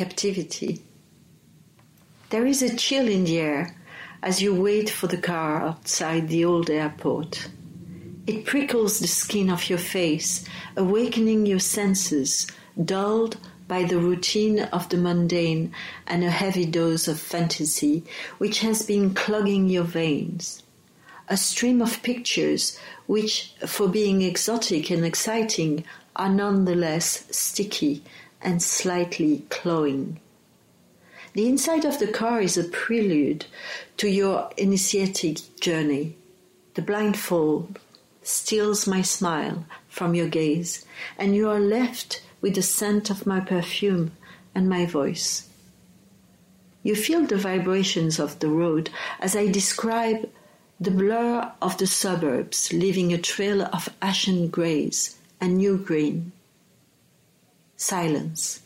Captivity. There is a chill in the air as you wait for the car outside the old airport. It prickles the skin of your face, awakening your senses, dulled by the routine of the mundane and a heavy dose of fantasy which has been clogging your veins. A stream of pictures which, for being exotic and exciting, are nonetheless sticky and slightly cloying. The inside of the car is a prelude to your initiatic journey. The blindfold steals my smile from your gaze, and you are left with the scent of my perfume and my voice. You feel the vibrations of the road as I describe the blur of the suburbs, leaving a trail of ashen greys and new green. Silence,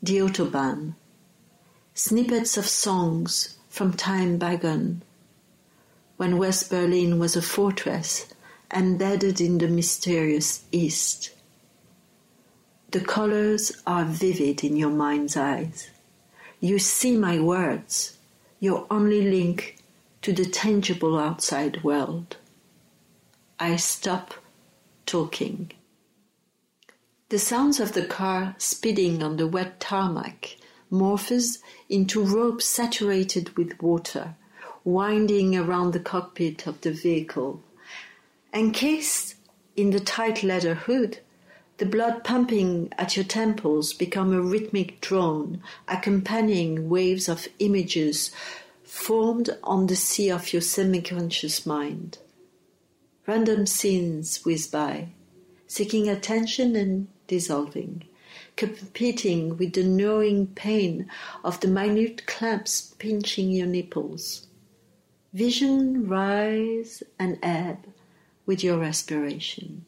the Autobahn, snippets of songs from time bygone, when West Berlin was a fortress embedded in the mysterious East. The colors are vivid in your mind's eyes. You see my words, your only link to the tangible outside world. I stop talking. The sounds of the car speeding on the wet tarmac morphs into ropes saturated with water, winding around the cockpit of the vehicle. Encased in the tight leather hood, the blood pumping at your temples become a rhythmic drone, accompanying waves of images formed on the sea of your semi-conscious mind. Random scenes whiz by, seeking attention and dissolving, competing with the gnawing pain of the minute clamps pinching your nipples. Vision rise and ebb with your respiration.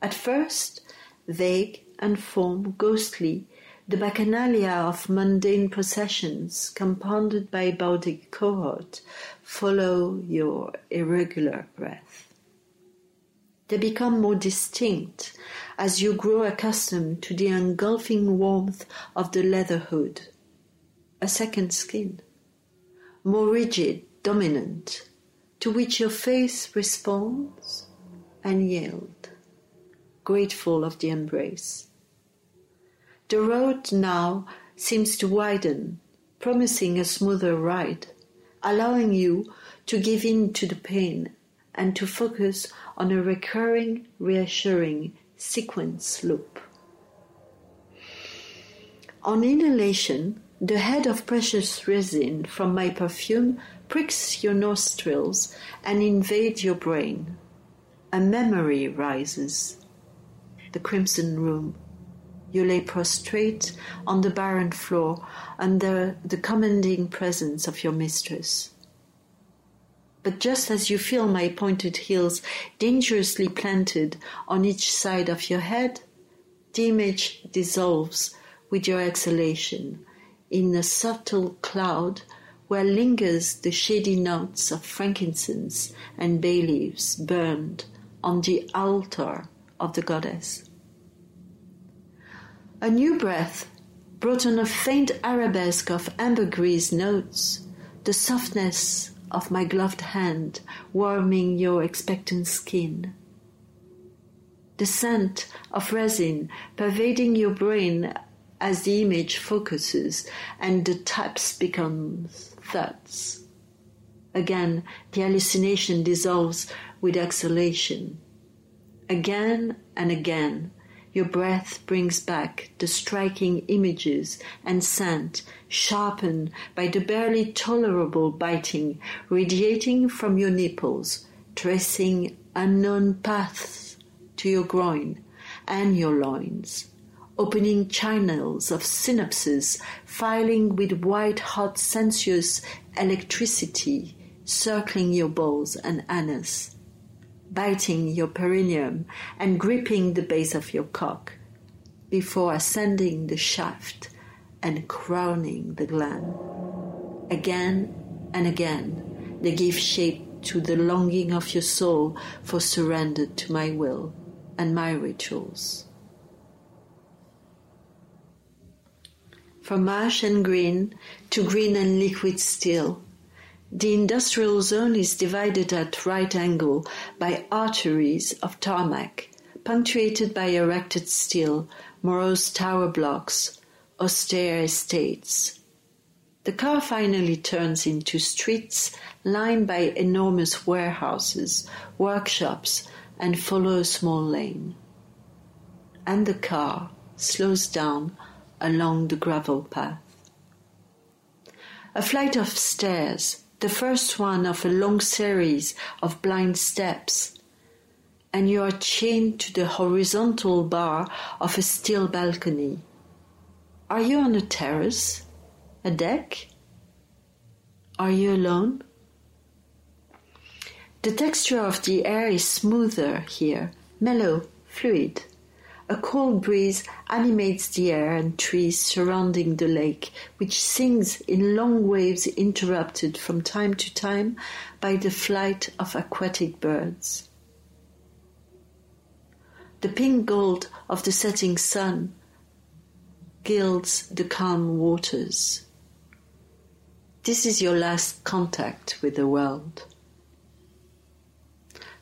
At first, vague and form ghostly, the bacchanalia of mundane processions, compounded by baudic cohort, follow your irregular breath. They become more distinct as you grow accustomed to the engulfing warmth of the leather hood. A second skin, more rigid, dominant, to which your face responds and yields grateful of the embrace. The road now seems to widen, promising a smoother ride, allowing you to give in to the pain and to focus on a recurring, reassuring sequence loop. On inhalation, the head of precious resin from my perfume pricks your nostrils and invades your brain. A memory rises the crimson room. You lay prostrate on the barren floor under the commanding presence of your mistress. But just as you feel my pointed heels dangerously planted on each side of your head, the image dissolves with your exhalation in a subtle cloud where lingers the shady notes of frankincense and bay leaves burned on the altar of the goddess. A new breath brought on a faint arabesque of ambergris notes, the softness of my gloved hand warming your expectant skin. The scent of resin pervading your brain as the image focuses and the taps become thuds. Again, the hallucination dissolves with exhalation. Again and again, your breath brings back the striking images and scent, sharpened by the barely tolerable biting radiating from your nipples, tracing unknown paths to your groin and your loins, opening channels of synapses, filing with white hot sensuous electricity, circling your balls and anus, biting your perineum and gripping the base of your cock, before ascending the shaft and crowning the gland. Again and again, they give shape to the longing of your soul for surrender to my will and my rituals. From marsh and green to green and liquid still, the industrial zone is divided at right angle by arteries of tarmac, punctuated by erected steel, morose tower blocks, austere estates. The car finally turns into streets lined by enormous warehouses, workshops, and follow a small lane. And the car slows down along the gravel path. A flight of stairs, the first one of a long series of blind steps, and you are chained to the horizontal bar of a steel balcony. Are you on a terrace? A deck? Are you alone? The texture of the air is smoother here, mellow, fluid. A cold breeze animates the air and trees surrounding the lake, which sings in long waves interrupted from time to time by the flight of aquatic birds. The pink gold of the setting sun gilds the calm waters. This is your last contact with the world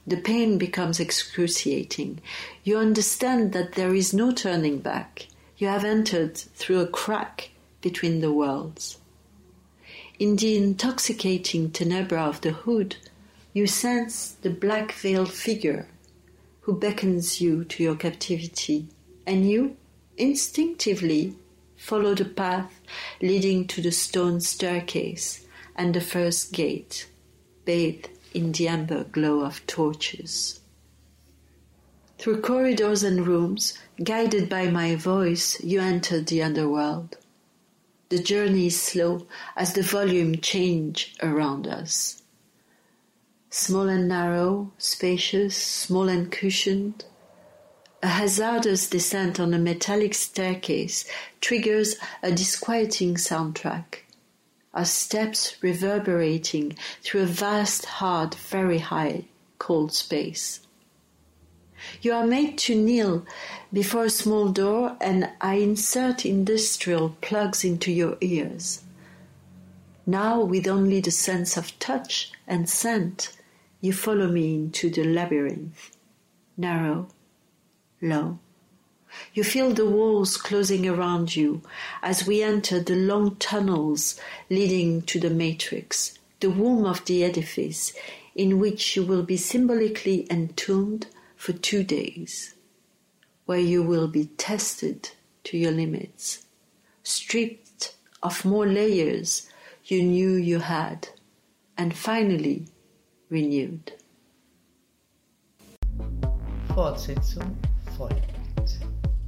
the pain becomes excruciating. You understand that there is no turning back. You have entered through a crack between the worlds. In the intoxicating tenebra of the hood, you sense the black veiled figure who beckons you to your captivity, and you, instinctively, follow the path leading to the stone staircase and the first gate, bathed in the amber glow of torches. Through corridors and rooms, guided by my voice, you enter the underworld. The journey is slow as the volume change around us. Small and narrow, spacious, small and cushioned, a hazardous descent on a metallic staircase triggers a disquieting soundtrack our steps reverberating through a vast, hard, very high, cold space. You are made to kneel before a small door, and I insert industrial plugs into your ears. Now, with only the sense of touch and scent, you follow me into the labyrinth, narrow, low. You feel the walls closing around you as we enter the long tunnels leading to the matrix, the womb of the edifice, in which you will be symbolically entombed for two days, where you will be tested to your limits, stripped of more layers you knew you had, and finally renewed. Fortsetzung folgt.